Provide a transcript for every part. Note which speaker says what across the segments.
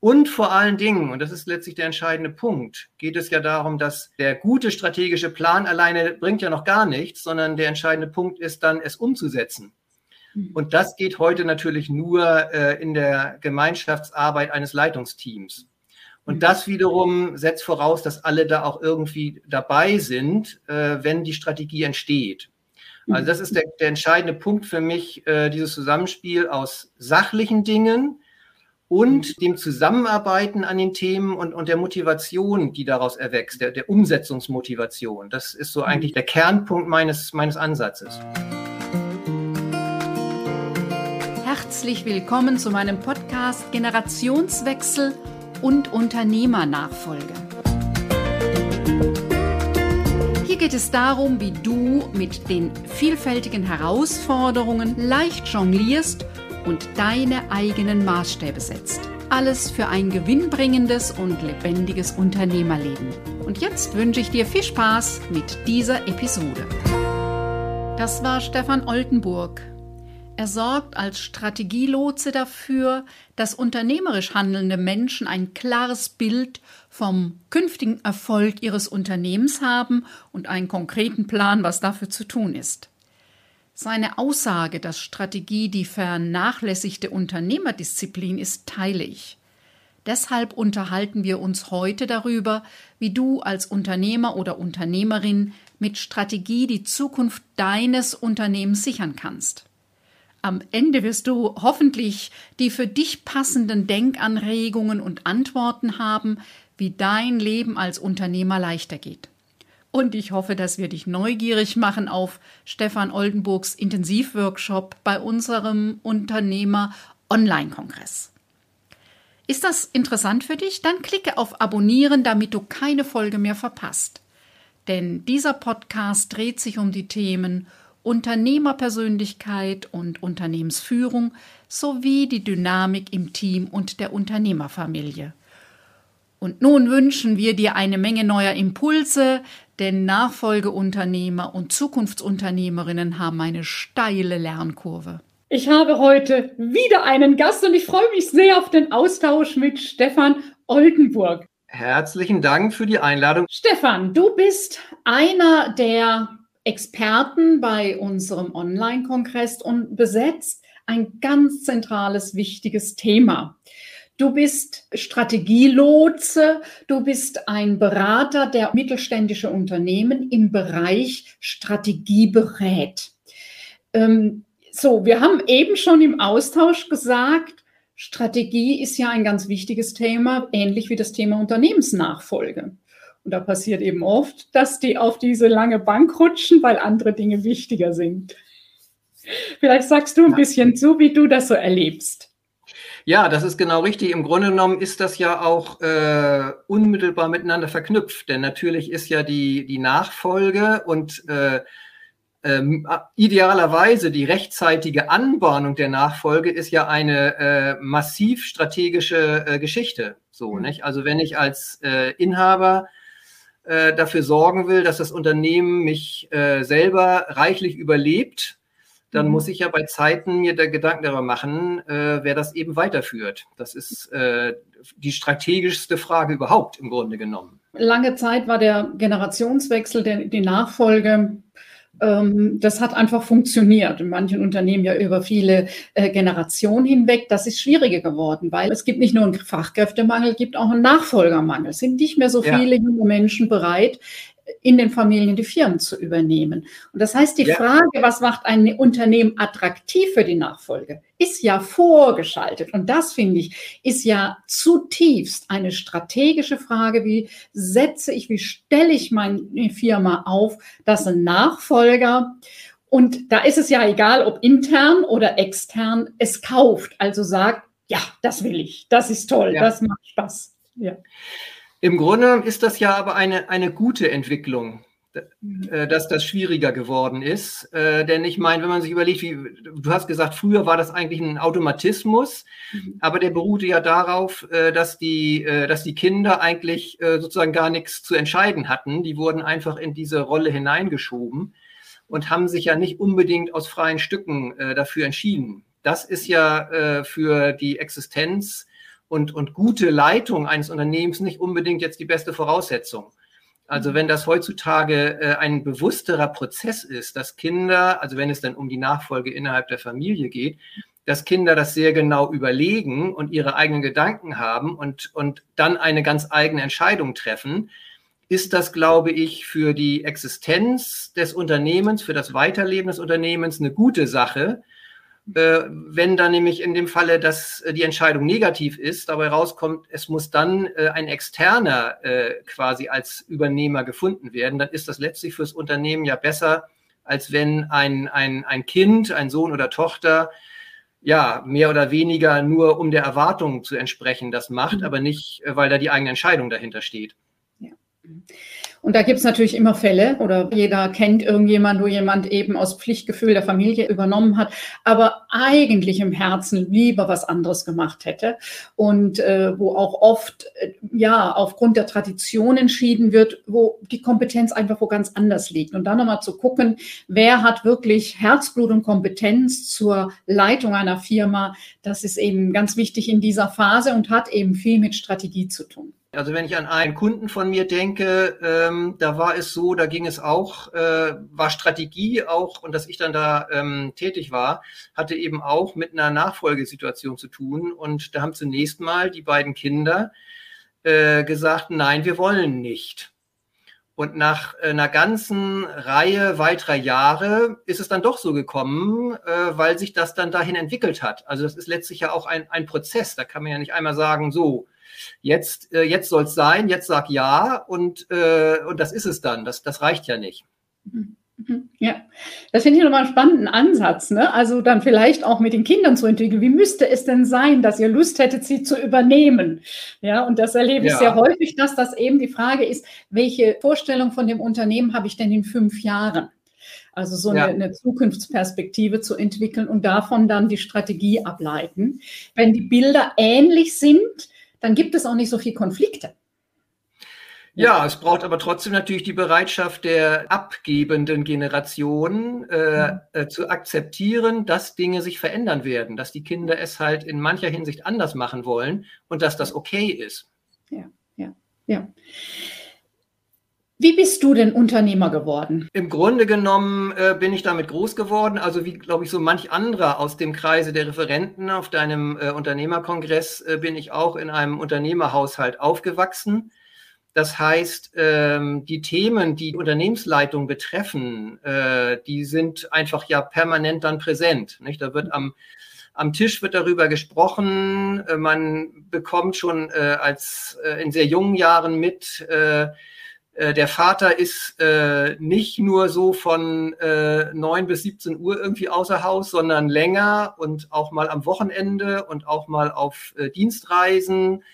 Speaker 1: Und vor allen Dingen, und das ist letztlich der entscheidende Punkt, geht es ja darum, dass der gute strategische Plan alleine bringt ja noch gar nichts, sondern der entscheidende Punkt ist dann, es umzusetzen. Mhm. Und das geht heute natürlich nur äh, in der Gemeinschaftsarbeit eines Leitungsteams. Und mhm. das wiederum setzt voraus, dass alle da auch irgendwie dabei sind, äh, wenn die Strategie entsteht. Also das ist der, der entscheidende Punkt für mich, äh, dieses Zusammenspiel aus sachlichen Dingen und dem Zusammenarbeiten an den Themen und, und der Motivation, die daraus erwächst, der, der Umsetzungsmotivation. Das ist so eigentlich der Kernpunkt meines, meines Ansatzes.
Speaker 2: Herzlich willkommen zu meinem Podcast Generationswechsel und Unternehmernachfolge. Hier geht es darum, wie du mit den vielfältigen Herausforderungen leicht jonglierst und deine eigenen Maßstäbe setzt. Alles für ein gewinnbringendes und lebendiges Unternehmerleben. Und jetzt wünsche ich dir viel Spaß mit dieser Episode. Das war Stefan Oldenburg er sorgt als Strategielotse dafür, dass unternehmerisch handelnde Menschen ein klares Bild vom künftigen Erfolg ihres Unternehmens haben und einen konkreten Plan, was dafür zu tun ist. Seine Aussage, dass Strategie die vernachlässigte Unternehmerdisziplin ist, teile ich. Deshalb unterhalten wir uns heute darüber, wie du als Unternehmer oder Unternehmerin mit Strategie die Zukunft deines Unternehmens sichern kannst. Am Ende wirst du hoffentlich die für dich passenden Denkanregungen und Antworten haben, wie dein Leben als Unternehmer leichter geht. Und ich hoffe, dass wir dich neugierig machen auf Stefan Oldenburgs Intensivworkshop bei unserem Unternehmer Online-Kongress. Ist das interessant für dich? Dann klicke auf Abonnieren, damit du keine Folge mehr verpasst. Denn dieser Podcast dreht sich um die Themen Unternehmerpersönlichkeit und Unternehmensführung sowie die Dynamik im Team und der Unternehmerfamilie. Und nun wünschen wir dir eine Menge neuer Impulse, denn Nachfolgeunternehmer und Zukunftsunternehmerinnen haben eine steile Lernkurve.
Speaker 3: Ich habe heute wieder einen Gast und ich freue mich sehr auf den Austausch mit Stefan Oldenburg.
Speaker 1: Herzlichen Dank für die Einladung.
Speaker 3: Stefan, du bist einer der Experten bei unserem Online-Kongress und besetzt ein ganz zentrales, wichtiges Thema. Du bist Strategielotse, du bist ein Berater, der mittelständische Unternehmen im Bereich Strategie berät. Ähm, so, wir haben eben schon im Austausch gesagt, Strategie ist ja ein ganz wichtiges Thema, ähnlich wie das Thema Unternehmensnachfolge. Und da passiert eben oft, dass die auf diese lange Bank rutschen, weil andere Dinge wichtiger sind. Vielleicht sagst du ein bisschen zu, wie du das so erlebst.
Speaker 1: Ja, das ist genau richtig. Im Grunde genommen ist das ja auch äh, unmittelbar miteinander verknüpft, denn natürlich ist ja die, die Nachfolge und äh, ähm, idealerweise die rechtzeitige Anbahnung der Nachfolge ist ja eine äh, massiv strategische äh, Geschichte. So, mhm. nicht? Also wenn ich als äh, Inhaber äh, dafür sorgen will, dass das Unternehmen mich äh, selber reichlich überlebt, dann mhm. muss ich ja bei Zeiten mir der Gedanken darüber machen, äh, wer das eben weiterführt. Das ist äh, die strategischste Frage überhaupt im Grunde genommen.
Speaker 3: Lange Zeit war der Generationswechsel, der, die Nachfolge ähm, das hat einfach funktioniert. In manchen Unternehmen ja über viele äh, Generationen hinweg. Das ist schwieriger geworden, weil es gibt nicht nur einen Fachkräftemangel, es gibt auch einen Nachfolgermangel. Es sind nicht mehr so viele ja. junge Menschen bereit, in den Familien die Firmen zu übernehmen. Und das heißt, die ja. Frage, was macht ein Unternehmen attraktiv für die Nachfolge, ist ja vorgeschaltet. Und das finde ich, ist ja zutiefst eine strategische Frage. Wie setze ich, wie stelle ich meine Firma auf, dass ein Nachfolger und da ist es ja egal, ob intern oder extern es kauft, also sagt, ja, das will ich, das ist toll, ja. das macht Spaß. Ja.
Speaker 1: Im Grunde ist das ja aber eine, eine gute Entwicklung, mhm. äh, dass das schwieriger geworden ist. Äh, denn ich meine, wenn man sich überlegt, wie du hast gesagt, früher war das eigentlich ein Automatismus, mhm. aber der beruhte ja darauf, äh, dass, die, dass die Kinder eigentlich sozusagen gar nichts zu entscheiden hatten. Die wurden einfach in diese Rolle hineingeschoben und haben sich ja nicht unbedingt aus freien Stücken dafür entschieden. Das ist ja für die Existenz und, und gute Leitung eines Unternehmens nicht unbedingt jetzt die beste Voraussetzung. Also wenn das heutzutage äh, ein bewussterer Prozess ist, dass Kinder, also wenn es dann um die Nachfolge innerhalb der Familie geht, dass Kinder das sehr genau überlegen und ihre eigenen Gedanken haben und, und dann eine ganz eigene Entscheidung treffen, ist das, glaube ich, für die Existenz des Unternehmens, für das Weiterleben des Unternehmens eine gute Sache. Äh, wenn dann nämlich in dem Falle, dass äh, die Entscheidung negativ ist, dabei rauskommt, es muss dann äh, ein externer quasi als Übernehmer gefunden werden, dann ist das letztlich fürs Unternehmen ja besser, als wenn ein, ein, ein Kind, ein Sohn oder Tochter ja, mehr oder weniger nur um der Erwartung zu entsprechen das macht, mhm. aber nicht, weil da die eigene Entscheidung dahinter steht.
Speaker 3: Ja. Und da gibt es natürlich immer Fälle oder jeder kennt irgendjemand, wo jemand eben aus Pflichtgefühl der Familie übernommen hat, aber eigentlich im Herzen lieber was anderes gemacht hätte und äh, wo auch oft äh, ja aufgrund der Tradition entschieden wird, wo die Kompetenz einfach wo ganz anders liegt. Und dann nochmal zu gucken, wer hat wirklich Herzblut und Kompetenz zur Leitung einer Firma, das ist eben ganz wichtig in dieser Phase und hat eben viel mit Strategie zu tun.
Speaker 1: Also wenn ich an einen Kunden von mir denke, ähm, da war es so, da ging es auch, äh, war Strategie auch und dass ich dann da ähm, tätig war, hatte eben auch mit einer Nachfolgesituation zu tun. Und da haben zunächst mal die beiden Kinder äh, gesagt, nein, wir wollen nicht. Und nach einer ganzen Reihe weiterer Jahre ist es dann doch so gekommen, äh, weil sich das dann dahin entwickelt hat. Also das ist letztlich ja auch ein, ein Prozess. Da kann man ja nicht einmal sagen, so, Jetzt, äh, jetzt soll es sein, jetzt sag ja und, äh, und das ist es dann. Das, das reicht ja nicht.
Speaker 3: Mhm. Ja, das finde ich nochmal einen spannenden Ansatz. Ne? Also dann vielleicht auch mit den Kindern zu entwickeln. Wie müsste es denn sein, dass ihr Lust hättet, sie zu übernehmen? Ja, und das erlebe ich ja. sehr häufig, dass das eben die Frage ist, welche Vorstellung von dem Unternehmen habe ich denn in fünf Jahren? Also so ja. eine, eine, Zukunftsperspektive zu entwickeln und davon dann die Strategie ableiten. Wenn die Bilder ähnlich sind, dann gibt es auch nicht so viel Konflikte.
Speaker 1: Ja, es braucht aber trotzdem natürlich die Bereitschaft der abgebenden Generation äh, mhm. äh, zu akzeptieren, dass Dinge sich verändern werden, dass die Kinder es halt in mancher Hinsicht anders machen wollen und dass das okay ist.
Speaker 3: Ja, ja, ja. Wie bist du denn Unternehmer geworden?
Speaker 1: Im Grunde genommen äh, bin ich damit groß geworden, also wie, glaube ich, so manch anderer aus dem Kreise der Referenten auf deinem äh, Unternehmerkongress äh, bin ich auch in einem Unternehmerhaushalt aufgewachsen. Das heißt, ähm, die Themen, die Unternehmensleitung betreffen, äh, die sind einfach ja permanent dann präsent. Da wird am am Tisch wird darüber gesprochen. Äh, man bekommt schon äh, als in sehr jungen Jahren mit, äh, der Vater ist äh, nicht nur so von äh, 9 bis 17 Uhr irgendwie außer Haus, sondern länger und auch mal am Wochenende und auch mal auf äh, Dienstreisen.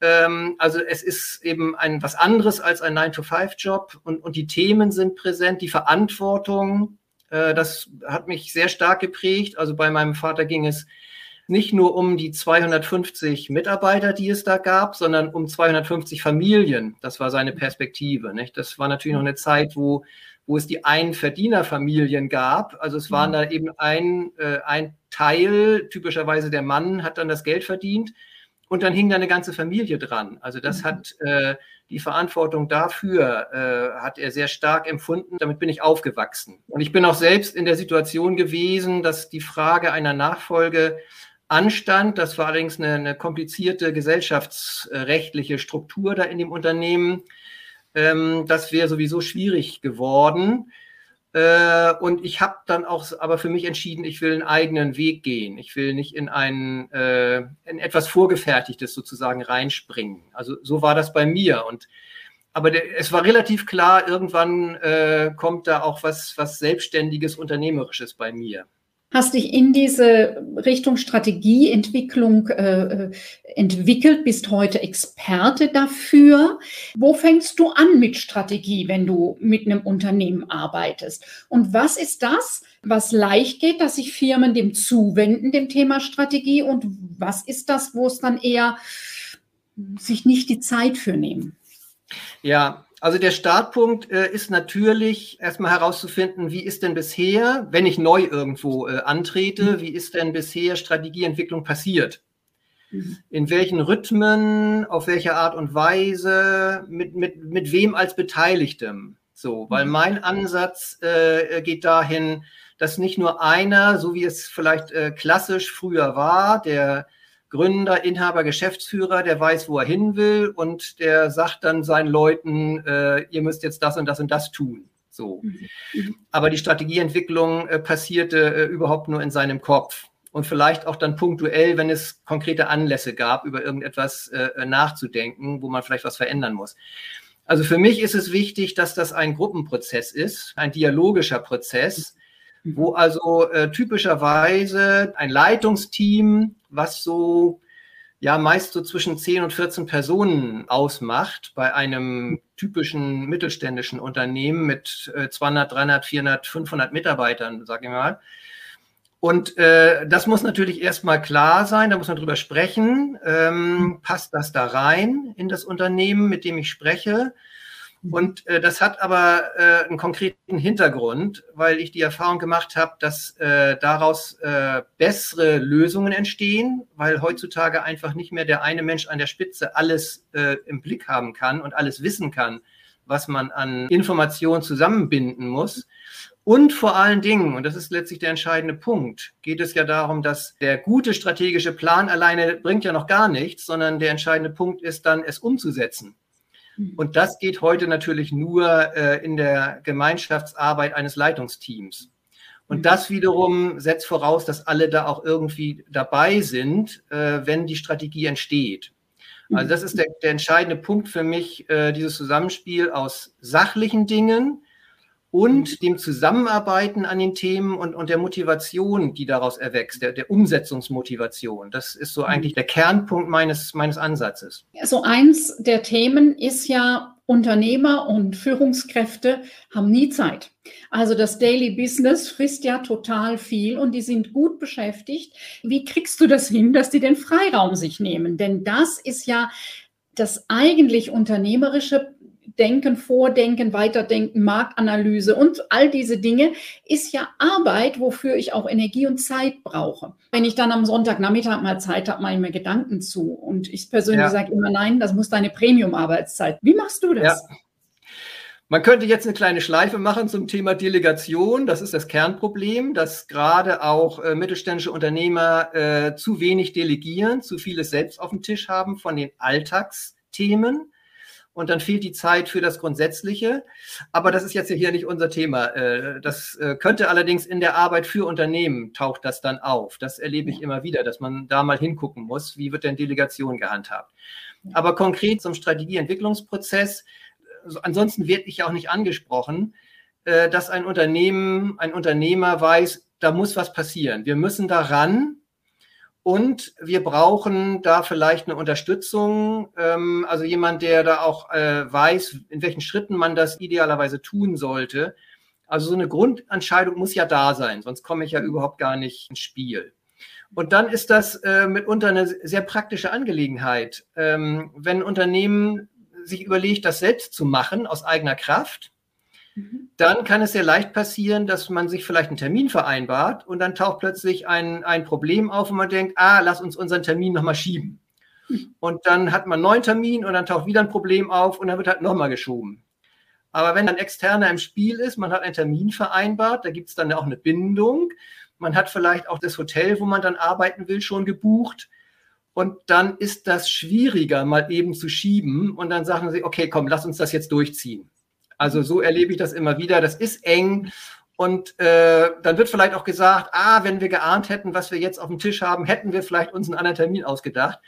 Speaker 1: Ähm, also es ist eben ein was anderes als ein 9-to-5-Job und, und die Themen sind präsent, die Verantwortung. Äh, das hat mich sehr stark geprägt. Also bei meinem Vater ging es nicht nur um die 250 Mitarbeiter, die es da gab, sondern um 250 Familien. Das war seine Perspektive. Nicht? Das war natürlich noch eine Zeit, wo, wo es die Einverdienerfamilien gab. Also es waren mhm. da eben ein, äh, ein Teil, typischerweise der Mann hat dann das Geld verdient und dann hing da eine ganze Familie dran. Also das mhm. hat äh, die Verantwortung dafür äh, hat er sehr stark empfunden. Damit bin ich aufgewachsen. Und ich bin auch selbst in der Situation gewesen, dass die Frage einer Nachfolge anstand. Das war allerdings eine, eine komplizierte gesellschaftsrechtliche Struktur da in dem Unternehmen. Ähm, das wäre sowieso schwierig geworden. Äh, und ich habe dann auch aber für mich entschieden, ich will einen eigenen Weg gehen. Ich will nicht in ein äh, in etwas Vorgefertigtes sozusagen reinspringen. Also so war das bei mir. Und aber der, es war relativ klar, irgendwann äh, kommt da auch was, was Selbstständiges, Unternehmerisches bei mir
Speaker 3: hast dich in diese Richtung Strategieentwicklung äh, entwickelt, bist heute Experte dafür. Wo fängst du an mit Strategie, wenn du mit einem Unternehmen arbeitest? Und was ist das, was leicht geht, dass sich Firmen dem zuwenden, dem Thema Strategie? Und was ist das, wo es dann eher sich nicht die Zeit für nehmen?
Speaker 1: Ja, also der Startpunkt äh, ist natürlich erstmal herauszufinden, wie ist denn bisher, wenn ich neu irgendwo äh, antrete, mhm. wie ist denn bisher Strategieentwicklung passiert? Mhm. In welchen Rhythmen, auf welche Art und Weise, mit, mit, mit wem als Beteiligtem. So, weil mhm. mein Ansatz äh, geht dahin, dass nicht nur einer, so wie es vielleicht äh, klassisch früher war, der Gründer, Inhaber, Geschäftsführer, der weiß, wo er hin will und der sagt dann seinen Leuten, äh, ihr müsst jetzt das und das und das tun. So. Mhm. mhm. Aber die Strategieentwicklung äh, passierte äh, überhaupt nur in seinem Kopf und vielleicht auch dann punktuell, wenn es konkrete Anlässe gab, über irgendetwas äh, nachzudenken, wo man vielleicht was verändern muss. Also für mich ist es wichtig, dass das ein Gruppenprozess ist, ein dialogischer Prozess. Wo also äh, typischerweise ein Leitungsteam, was so ja meist so zwischen 10 und 14 Personen ausmacht bei einem typischen mittelständischen Unternehmen mit äh, 200, 300, 400, 500 Mitarbeitern, sage ich mal, und äh, das muss natürlich erstmal klar sein, da muss man drüber sprechen. Ähm, passt das da rein in das Unternehmen, mit dem ich spreche? Und äh, das hat aber äh, einen konkreten Hintergrund, weil ich die Erfahrung gemacht habe, dass äh, daraus äh, bessere Lösungen entstehen, weil heutzutage einfach nicht mehr der eine Mensch an der Spitze alles äh, im Blick haben kann und alles wissen kann, was man an Informationen zusammenbinden muss. Und vor allen Dingen, und das ist letztlich der entscheidende Punkt, geht es ja darum, dass der gute strategische Plan alleine bringt ja noch gar nichts, sondern der entscheidende Punkt ist dann, es umzusetzen. Mhm. Und das geht heute natürlich nur äh, in der Gemeinschaftsarbeit eines Leitungsteams. Und mhm. das wiederum setzt voraus, dass alle da auch irgendwie dabei sind, äh, wenn die Strategie entsteht. Also das ist der, der entscheidende Punkt für mich, äh, dieses Zusammenspiel aus sachlichen Dingen, und dem Zusammenarbeiten an den Themen und, und der Motivation, die daraus erwächst, der, der Umsetzungsmotivation. Das ist so mhm. eigentlich der Kernpunkt meines, meines Ansatzes.
Speaker 3: So eins der Themen ist ja, Unternehmer und Führungskräfte haben nie Zeit. Also das Daily Business frisst ja total viel und die sind gut beschäftigt. Wie kriegst du das hin, dass die den Freiraum sich nehmen? Denn das ist ja das eigentlich unternehmerische Denken, Vordenken, Weiterdenken, Marktanalyse und all diese Dinge ist ja Arbeit, wofür ich auch Energie und Zeit brauche. Wenn ich dann am Sonntagnachmittag mal Zeit habe, mache ich mir Gedanken zu. Und ich persönlich ja. sage immer, nein, das muss deine Premium-Arbeitszeit. Wie machst du das? Ja.
Speaker 1: Man könnte jetzt eine kleine Schleife machen zum Thema Delegation. Das ist das Kernproblem, dass gerade auch äh, mittelständische Unternehmer äh, zu wenig delegieren, zu vieles selbst auf dem Tisch haben von den Alltagsthemen und dann fehlt die Zeit für das Grundsätzliche. Aber das ist jetzt hier nicht unser Thema. Äh, das äh, könnte allerdings in der Arbeit für Unternehmen taucht das dann auf. Das erlebe ich immer wieder, dass man da mal hingucken muss, wie wird denn Delegation gehandhabt. Aber konkret zum Strategieentwicklungsprozess, ansonsten werde ich auch nicht angesprochen, äh, dass ein Unternehmen, ein Unternehmer weiß, da muss was passieren. Wir müssen daran, und wir brauchen da vielleicht eine Unterstützung, ähm, also jemand, der da auch äh, weiß, in welchen Schritten man das idealerweise tun sollte. Also so eine Grundentscheidung muss ja da sein, sonst komme ich ja überhaupt gar nicht ins Spiel. Und dann ist das äh, mitunter eine sehr praktische Angelegenheit. Ähm, wenn ein Unternehmen sich überlegt, das selbst zu machen aus eigener Kraft, Mhm. Dann kann es sehr leicht passieren, dass man sich vielleicht einen Termin vereinbart und dann taucht plötzlich ein, ein Problem auf und man denkt, ah, lass uns unseren Termin nochmal schieben. Mhm. Und dann hat man einen neuen Termin und dann taucht wieder ein Problem auf und dann wird halt nochmal geschoben. Aber wenn ein Externer im Spiel ist, man hat einen Termin vereinbart, da gibt es dann auch eine Bindung. Man hat vielleicht auch das Hotel, wo man dann arbeiten will, schon gebucht. Und dann ist das schwieriger, mal eben zu schieben. Und dann sagen sie, okay, komm, lass uns das jetzt durchziehen. Also so erlebe ich das immer wieder. Das ist eng. Und äh, dann wird vielleicht auch gesagt, ah, wenn wir geahnt hätten, was wir jetzt auf dem Tisch haben, hätten wir vielleicht uns einen anderen Termin ausgedacht.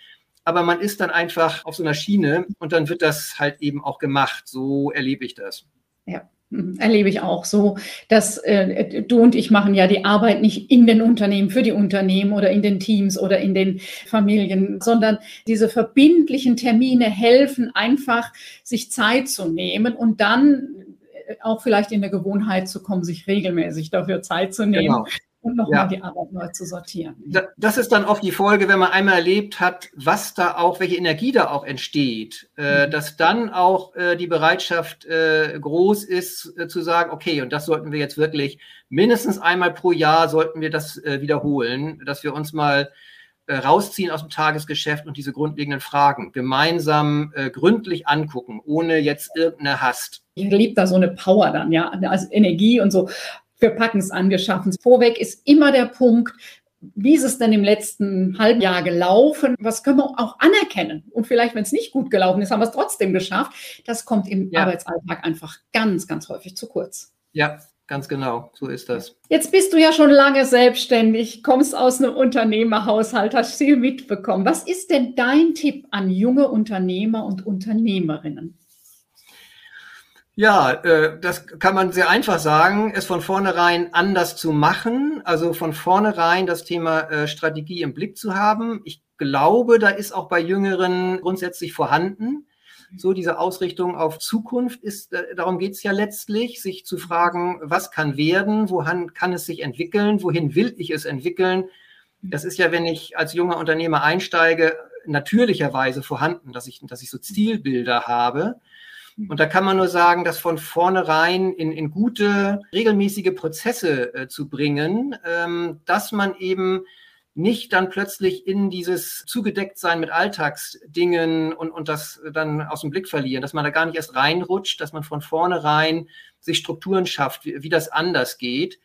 Speaker 1: Aber man ist dann einfach auf so einer Schiene und dann wird das halt eben auch gemacht. So erlebe ich das.
Speaker 3: Ja. Mhm, erlebe ich auch so, dass äh, du und ich machen ja die Arbeit nicht in den Unternehmen, für die Unternehmen oder in den Teams oder in den Familien, sondern diese verbindlichen Termine helfen einfach, sich Zeit zu nehmen und dann äh, auch vielleicht in der Gewohnheit zu kommen, sich regelmäßig dafür Zeit zu nehmen. Genau und nochmal ja. die Arbeit neu zu sortieren.
Speaker 1: Das ist dann oft die Folge, wenn man einmal erlebt hat, was da auch, welche Energie da auch entsteht, äh, mhm. dass dann auch äh, die Bereitschaft äh, groß ist, zu sagen, okay, und das sollten wir jetzt wirklich mindestens einmal pro Jahr sollten wir das wiederholen, dass wir uns mal rausziehen aus dem Tagesgeschäft und diese grundlegenden Fragen gemeinsam äh, gründlich angucken, ohne jetzt irgendeine Hast.
Speaker 3: Ich liebe da so eine Power dann, ja, also Energie und so. Wir packen es angeschaffen. Vorweg ist immer der Punkt, wie ist es denn im letzten halben Jahr gelaufen? Was können wir auch anerkennen? Und vielleicht, wenn es nicht gut gelaufen ist, haben wir es trotzdem geschafft. Das kommt im ja. Arbeitsalltag einfach ganz, ganz häufig zu kurz.
Speaker 1: Ja, Ganz genau, so ist das.
Speaker 3: Jetzt bist du ja schon lange selbstständig, kommst aus einem Unternehmerhaushalt, hast viel mitbekommen. Was ist denn dein Tipp an junge Unternehmer und Unternehmerinnen?
Speaker 1: Ja, äh, das kann man sehr einfach sagen, es von vornherein anders zu machen, also von vornherein das Thema äh, Strategie im Blick zu haben. Ich glaube, da ist auch bei Jüngeren grundsätzlich vorhanden so diese Ausrichtung auf Zukunft ist, äh, darum geht es ja letztlich, sich zu fragen, was kann werden, wohin kann es sich entwickeln, wohin will ich es entwickeln. Das ist ja, wenn ich als junger Unternehmer einsteige, natürlicherweise vorhanden, dass ich, dass ich so Zielbilder habe. Und da kann man nur sagen, das von vornherein in, in gute, regelmäßige Prozesse äh, zu bringen, ähm, dass man eben nicht dann plötzlich in dieses Zugedecktsein mit Alltagsdingen und, und das dann aus dem Blick verlieren, dass man da gar nicht erst reinrutscht, dass man von vornherein sich Strukturen schafft, wie, wie das anders geht.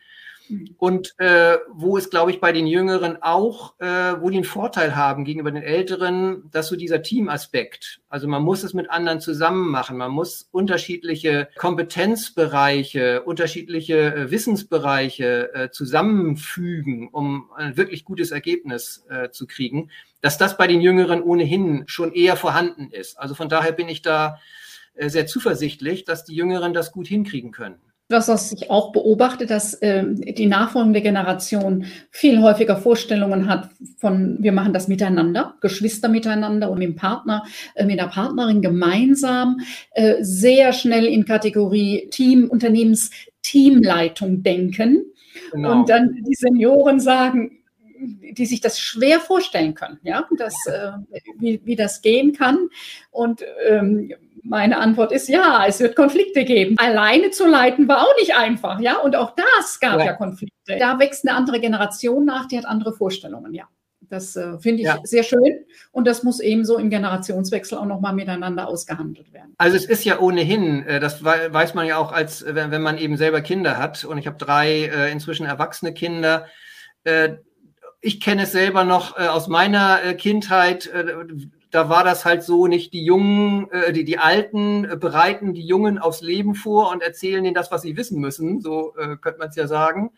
Speaker 1: Und äh, wo es, glaube ich, bei den Jüngeren auch, äh, wo die einen Vorteil haben gegenüber den Älteren, dass so dieser Teamaspekt, also man muss es mit anderen zusammen machen, man muss unterschiedliche Kompetenzbereiche, unterschiedliche äh, Wissensbereiche äh, zusammenfügen, um ein wirklich gutes Ergebnis äh, zu kriegen, dass das bei den Jüngeren ohnehin schon eher vorhanden ist. Also von daher bin ich da äh, sehr zuversichtlich, dass die Jüngeren das gut hinkriegen können
Speaker 3: was, was ich auch beobachte, dass äh, die nachfolgende Generation viel häufiger Vorstellungen hat von, wir machen das miteinander, Geschwister miteinander und mit dem Partner, äh, mit der Partnerin gemeinsam, äh, sehr schnell in Kategorie Team, Unternehmens, Teamleitung denken. Genau. Und dann die Senioren sagen, die sich das schwer vorstellen können, ja, das, äh, wie, wie das gehen kann. Und ähm, meine Antwort ist ja, es wird Konflikte geben. Alleine zu leiten war auch nicht einfach, ja. Und auch das gab ja, ja Konflikte. Da wächst eine andere Generation nach, die hat andere Vorstellungen, ja. Das äh, finde ich ja. sehr schön und das muss ebenso im Generationswechsel auch nochmal miteinander ausgehandelt werden.
Speaker 1: Also es ist ja ohnehin, äh, das weiß man ja auch, als wenn, wenn man eben selber Kinder hat und ich habe drei äh, inzwischen erwachsene Kinder. Äh, ich kenne es selber noch äh, aus meiner äh, Kindheit da war das halt so, nicht die Jungen, äh, die, die Alten äh, bereiten die Jungen aufs Leben vor und erzählen ihnen das, was sie wissen müssen, so äh, könnte man es ja sagen.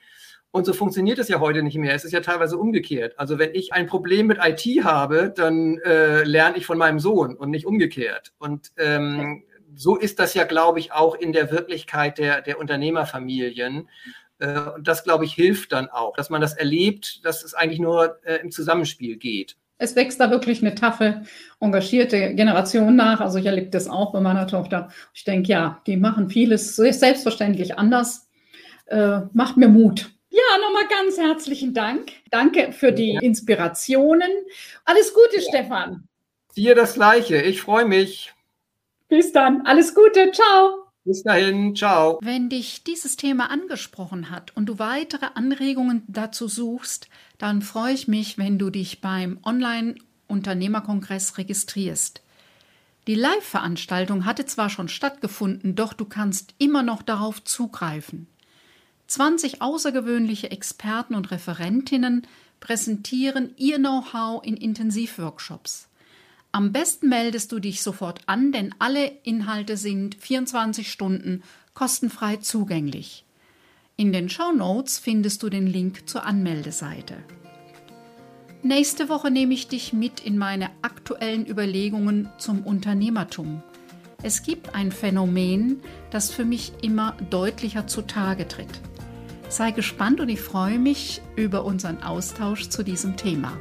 Speaker 1: Und so funktioniert es ja heute nicht mehr. Es ist ja teilweise umgekehrt. Also wenn ich ein Problem mit IT habe, dann äh, lerne ich von meinem Sohn und nicht umgekehrt. Und ähm, so ist das ja, glaube ich, auch in der Wirklichkeit der, der Unternehmerfamilien. Äh, und das, glaube ich, hilft dann auch, dass man das erlebt, dass es eigentlich nur äh, im Zusammenspiel geht
Speaker 3: es wächst da wirklich eine taffe, engagierte Generation nach. Also ich erlebe das auch bei meiner Tochter. Ich denke, ja, die machen vieles selbstverständlich anders. Äh, macht mir Mut. Ja, nochmal ganz herzlichen Dank. Danke für die Inspirationen. Alles Gute, ja. Stefan.
Speaker 1: Dir das Gleiche. Ich freue mich.
Speaker 3: Bis dann. Alles Gute. Ciao.
Speaker 1: Bis dahin, ciao.
Speaker 2: Wenn dich dieses Thema angesprochen hat und du weitere Anregungen dazu suchst, dann freue ich mich, wenn du dich beim Online-Unternehmerkongress registrierst. Die Live-Veranstaltung hatte zwar schon stattgefunden, doch du kannst immer noch darauf zugreifen. 20 außergewöhnliche Experten und Referentinnen präsentieren ihr Know-how in Intensivworkshops. Am besten meldest du dich sofort an, denn alle Inhalte sind 24 Stunden kostenfrei zugänglich. In den Show Notes findest du den Link zur Anmeldeseite. Nächste Woche nehme ich dich mit in meine aktuellen Überlegungen zum Unternehmertum. Es gibt ein Phänomen, das für mich immer deutlicher zutage tritt. Sei gespannt und ich freue mich über unseren Austausch zu diesem Thema.